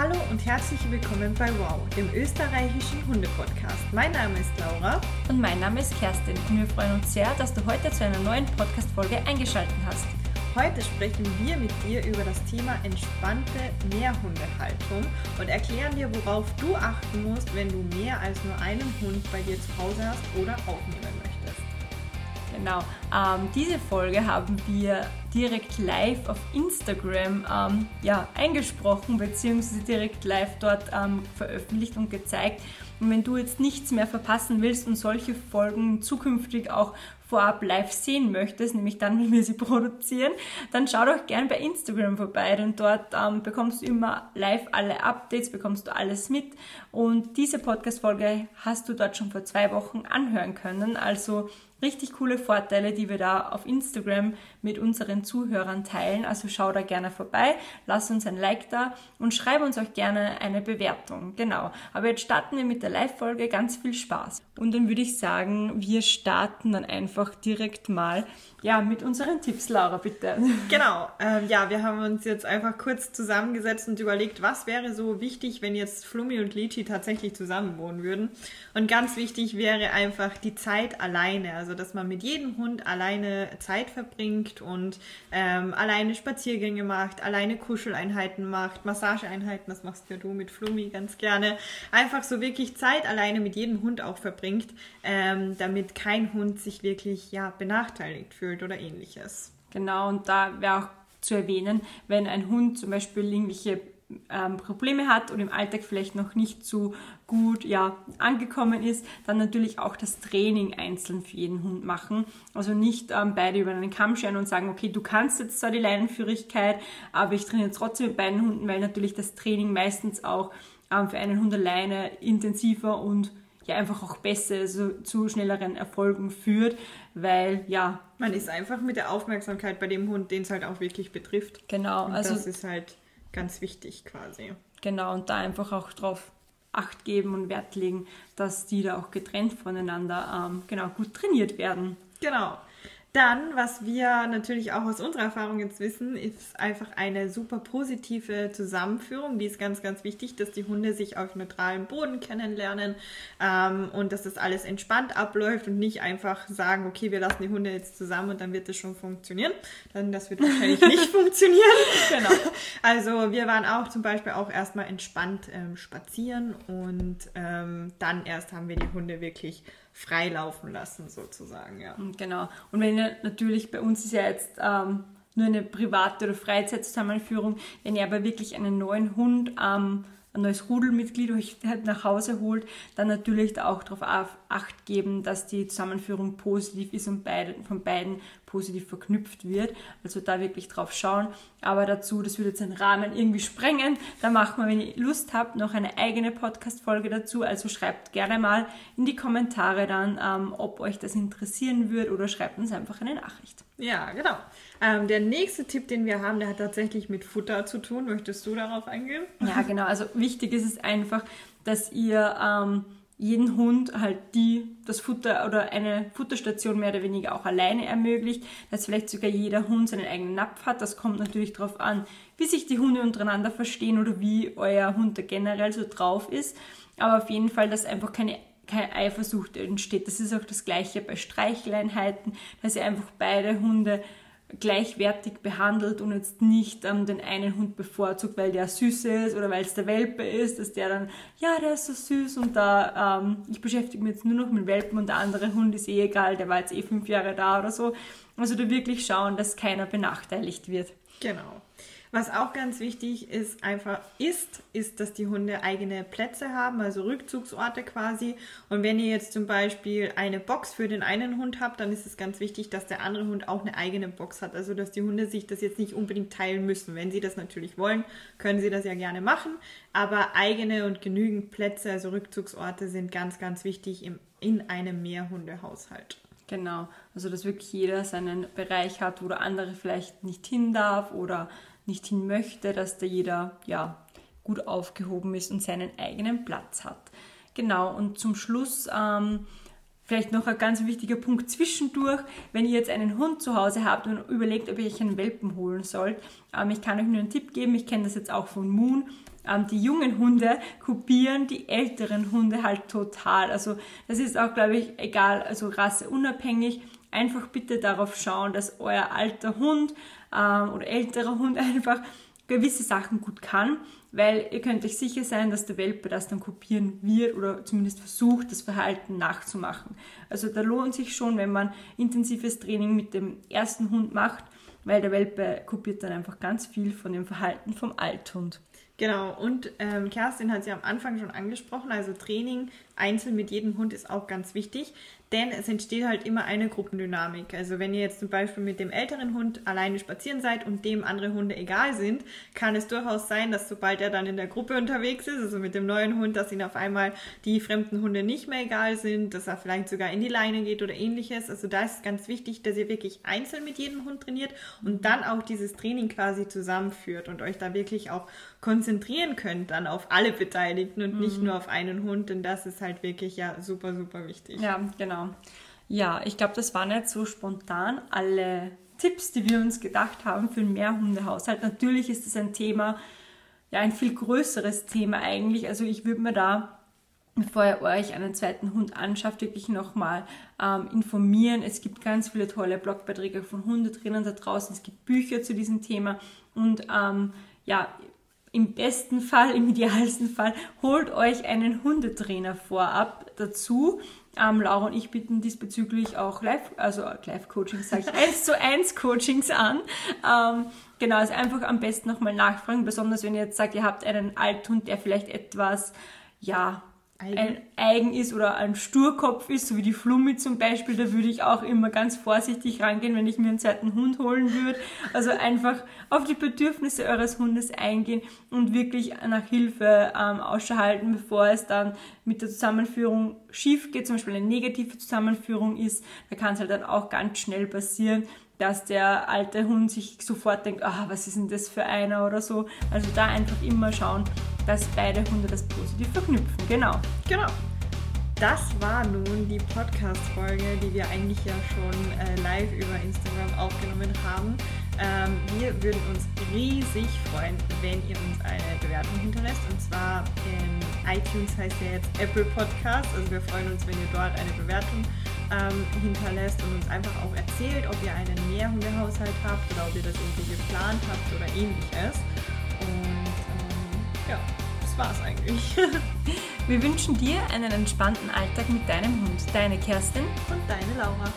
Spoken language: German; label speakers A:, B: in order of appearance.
A: Hallo und herzlich willkommen bei Wow, dem österreichischen Hundepodcast. Mein Name ist Laura.
B: Und mein Name ist Kerstin. Und wir freuen uns sehr, dass du heute zu einer neuen Podcast-Folge eingeschaltet hast.
A: Heute sprechen wir mit dir über das Thema entspannte Mehrhundehaltung und erklären dir, worauf du achten musst, wenn du mehr als nur einen Hund bei dir zu Hause hast oder aufnehmen möchtest.
B: Genau, ähm, diese Folge haben wir direkt live auf Instagram ähm, ja, eingesprochen, beziehungsweise direkt live dort ähm, veröffentlicht und gezeigt. Und wenn du jetzt nichts mehr verpassen willst und solche Folgen zukünftig auch vorab live sehen möchtest, nämlich dann, wie wir sie produzieren, dann schau doch gern bei Instagram vorbei, denn dort ähm, bekommst du immer live alle Updates, bekommst du alles mit. Und diese Podcast-Folge hast du dort schon vor zwei Wochen anhören können. Also richtig coole Vorteile, die wir da auf Instagram mit unseren Zuhörern teilen. Also schau da gerne vorbei, lass uns ein Like da und schreib uns auch gerne eine Bewertung. Genau. Aber jetzt starten wir mit der Live-Folge. Ganz viel Spaß. Und dann würde ich sagen, wir starten dann einfach direkt mal ja, mit unseren Tipps, Laura, bitte.
A: Genau, ähm, ja, wir haben uns jetzt einfach kurz zusammengesetzt und überlegt, was wäre so wichtig, wenn jetzt Flummi und Lichi tatsächlich zusammen wohnen würden. Und ganz wichtig wäre einfach die Zeit alleine, also dass man mit jedem Hund alleine Zeit verbringt und ähm, alleine Spaziergänge macht, alleine Kuscheleinheiten macht, Massageeinheiten, das machst ja du mit Flummi ganz gerne. Einfach so wirklich Zeit alleine mit jedem Hund auch verbringt, ähm, damit kein Hund sich wirklich ja benachteiligt fühlt oder ähnliches.
B: Genau, und da wäre auch zu erwähnen, wenn ein Hund zum Beispiel irgendwelche ähm, Probleme hat und im Alltag vielleicht noch nicht so gut ja, angekommen ist, dann natürlich auch das Training einzeln für jeden Hund machen. Also nicht ähm, beide über einen Kamm scheren und sagen, okay, du kannst jetzt zwar die Leinenführigkeit, aber ich trainiere trotzdem mit beiden Hunden, weil natürlich das Training meistens auch für einen Hund alleine intensiver und ja einfach auch besser so, zu schnelleren Erfolgen führt, weil ja.
A: Man ist einfach mit der Aufmerksamkeit bei dem Hund, den es halt auch wirklich betrifft.
B: Genau,
A: und also. Das ist halt ganz wichtig quasi.
B: Genau, und da einfach auch drauf Acht geben und Wert legen, dass die da auch getrennt voneinander ähm, genau gut trainiert werden.
A: Genau. Dann, was wir natürlich auch aus unserer Erfahrung jetzt wissen, ist einfach eine super positive Zusammenführung. Die ist ganz, ganz wichtig, dass die Hunde sich auf neutralem Boden kennenlernen ähm, und dass das alles entspannt abläuft und nicht einfach sagen, okay, wir lassen die Hunde jetzt zusammen und dann wird das schon funktionieren. Dann das wird wahrscheinlich nicht funktionieren. Genau. Also wir waren auch zum Beispiel auch erstmal entspannt ähm, spazieren und ähm, dann erst haben wir die Hunde wirklich freilaufen lassen, sozusagen, ja.
B: Genau. Und wenn ihr natürlich, bei uns ist ja jetzt ähm, nur eine private oder Freizeitzusammenführung, wenn ihr aber wirklich einen neuen Hund ähm, ein neues Rudelmitglied euch halt nach Hause holt, dann natürlich auch darauf acht geben, dass die Zusammenführung positiv ist und beide, von beiden positiv verknüpft wird. Also da wirklich drauf schauen. Aber dazu, das würde jetzt den Rahmen irgendwie sprengen. Da machen wir, wenn ihr Lust habt, noch eine eigene Podcast-Folge dazu. Also schreibt gerne mal in die Kommentare dann, ähm, ob euch das interessieren würde oder schreibt uns einfach eine Nachricht.
A: Ja, genau. Ähm, der nächste Tipp, den wir haben, der hat tatsächlich mit Futter zu tun. Möchtest du darauf eingehen?
B: Ja, genau. Also wichtig ist es einfach, dass ihr ähm, jeden Hund halt die, das Futter oder eine Futterstation mehr oder weniger auch alleine ermöglicht, dass vielleicht sogar jeder Hund seinen eigenen Napf hat. Das kommt natürlich darauf an, wie sich die Hunde untereinander verstehen oder wie euer Hund da generell so drauf ist. Aber auf jeden Fall, dass einfach keine keine Eifersucht entsteht. Das ist auch das Gleiche bei Streicheleinheiten, dass ihr einfach beide Hunde gleichwertig behandelt und jetzt nicht ähm, den einen Hund bevorzugt, weil der süß ist oder weil es der Welpe ist, dass der dann, ja, der ist so süß und da, ähm, ich beschäftige mich jetzt nur noch mit Welpen und der andere Hund ist eh egal, der war jetzt eh fünf Jahre da oder so. Also da wirklich schauen, dass keiner benachteiligt wird.
A: Genau. Was auch ganz wichtig ist, einfach ist, ist, dass die Hunde eigene Plätze haben, also Rückzugsorte quasi. Und wenn ihr jetzt zum Beispiel eine Box für den einen Hund habt, dann ist es ganz wichtig, dass der andere Hund auch eine eigene Box hat. Also dass die Hunde sich das jetzt nicht unbedingt teilen müssen. Wenn sie das natürlich wollen, können sie das ja gerne machen. Aber eigene und genügend Plätze, also Rückzugsorte, sind ganz, ganz wichtig im, in einem Mehrhundehaushalt.
B: Genau, also dass wirklich jeder seinen Bereich hat, wo der andere vielleicht nicht hin darf oder nicht hin möchte, dass da jeder ja gut aufgehoben ist und seinen eigenen Platz hat. Genau, und zum Schluss ähm, Vielleicht noch ein ganz wichtiger Punkt zwischendurch, wenn ihr jetzt einen Hund zu Hause habt und überlegt, ob ihr euch einen Welpen holen sollt. Ähm, ich kann euch nur einen Tipp geben, ich kenne das jetzt auch von Moon. Ähm, die jungen Hunde kopieren die älteren Hunde halt total. Also das ist auch, glaube ich, egal, also rasseunabhängig. Einfach bitte darauf schauen, dass euer alter Hund ähm, oder älterer Hund einfach gewisse Sachen gut kann, weil ihr könnt euch sicher sein, dass der Welpe das dann kopieren wird oder zumindest versucht, das Verhalten nachzumachen. Also da lohnt sich schon, wenn man intensives Training mit dem ersten Hund macht, weil der Welpe kopiert dann einfach ganz viel von dem Verhalten vom Althund.
A: Genau, und ähm, Kerstin hat sie am Anfang schon angesprochen, also Training einzeln mit jedem Hund ist auch ganz wichtig, denn es entsteht halt immer eine Gruppendynamik. Also wenn ihr jetzt zum Beispiel mit dem älteren Hund alleine spazieren seid und dem andere Hunde egal sind, kann es durchaus sein, dass sobald er dann in der Gruppe unterwegs ist, also mit dem neuen Hund, dass ihn auf einmal die fremden Hunde nicht mehr egal sind, dass er vielleicht sogar in die Leine geht oder ähnliches. Also da ist ganz wichtig, dass ihr wirklich einzeln mit jedem Hund trainiert und dann auch dieses Training quasi zusammenführt und euch da wirklich auch konzentrieren könnt dann auf alle Beteiligten und mhm. nicht nur auf einen Hund, denn das ist halt wirklich ja super, super wichtig.
B: Ja, genau. Genau. Ja, ich glaube, das waren jetzt so spontan alle Tipps, die wir uns gedacht haben für einen Mehrhundehaushalt. Natürlich ist es ein Thema, ja, ein viel größeres Thema eigentlich. Also ich würde mir da, bevor ihr euch einen zweiten Hund anschafft, wirklich nochmal ähm, informieren. Es gibt ganz viele tolle Blogbeiträge von Hundetrainern da draußen. Es gibt Bücher zu diesem Thema. Und ähm, ja, im besten Fall, im idealsten Fall, holt euch einen Hundetrainer vorab dazu. Ähm, Laura und ich bieten diesbezüglich auch Live, also Live-Coachings, sage ich, 1 zu 1 Coachings an. Ähm, genau, also einfach am besten nochmal nachfragen, besonders wenn ihr jetzt sagt, ihr habt einen Althund, der vielleicht etwas, ja, Eigen. ein Eigen ist oder ein Sturkopf ist, so wie die Flummi zum Beispiel, da würde ich auch immer ganz vorsichtig rangehen, wenn ich mir einen zweiten Hund holen würde. Also einfach auf die Bedürfnisse eures Hundes eingehen und wirklich nach Hilfe ähm, Ausschau halten, bevor es dann mit der Zusammenführung schief geht, zum Beispiel eine negative Zusammenführung ist. Da kann es halt dann auch ganz schnell passieren, dass der alte Hund sich sofort denkt, ah, was ist denn das für einer oder so. Also da einfach immer schauen, dass beide Hunde das positiv verknüpfen. Genau.
A: Genau. Das war nun die Podcast-Folge, die wir eigentlich ja schon äh, live über Instagram aufgenommen haben. Ähm, wir würden uns riesig freuen, wenn ihr uns eine Bewertung hinterlässt. Und zwar in iTunes heißt ja jetzt Apple Podcast. Also wir freuen uns, wenn ihr dort eine Bewertung ähm, hinterlässt und uns einfach auch erzählt, ob ihr einen Mehrhundehaushalt habt oder ob ihr das irgendwie geplant habt oder ähnliches. Und ähm, ja, das war's eigentlich.
B: Wir wünschen dir einen entspannten Alltag mit deinem Hund. Deine Kerstin
A: und deine Laura.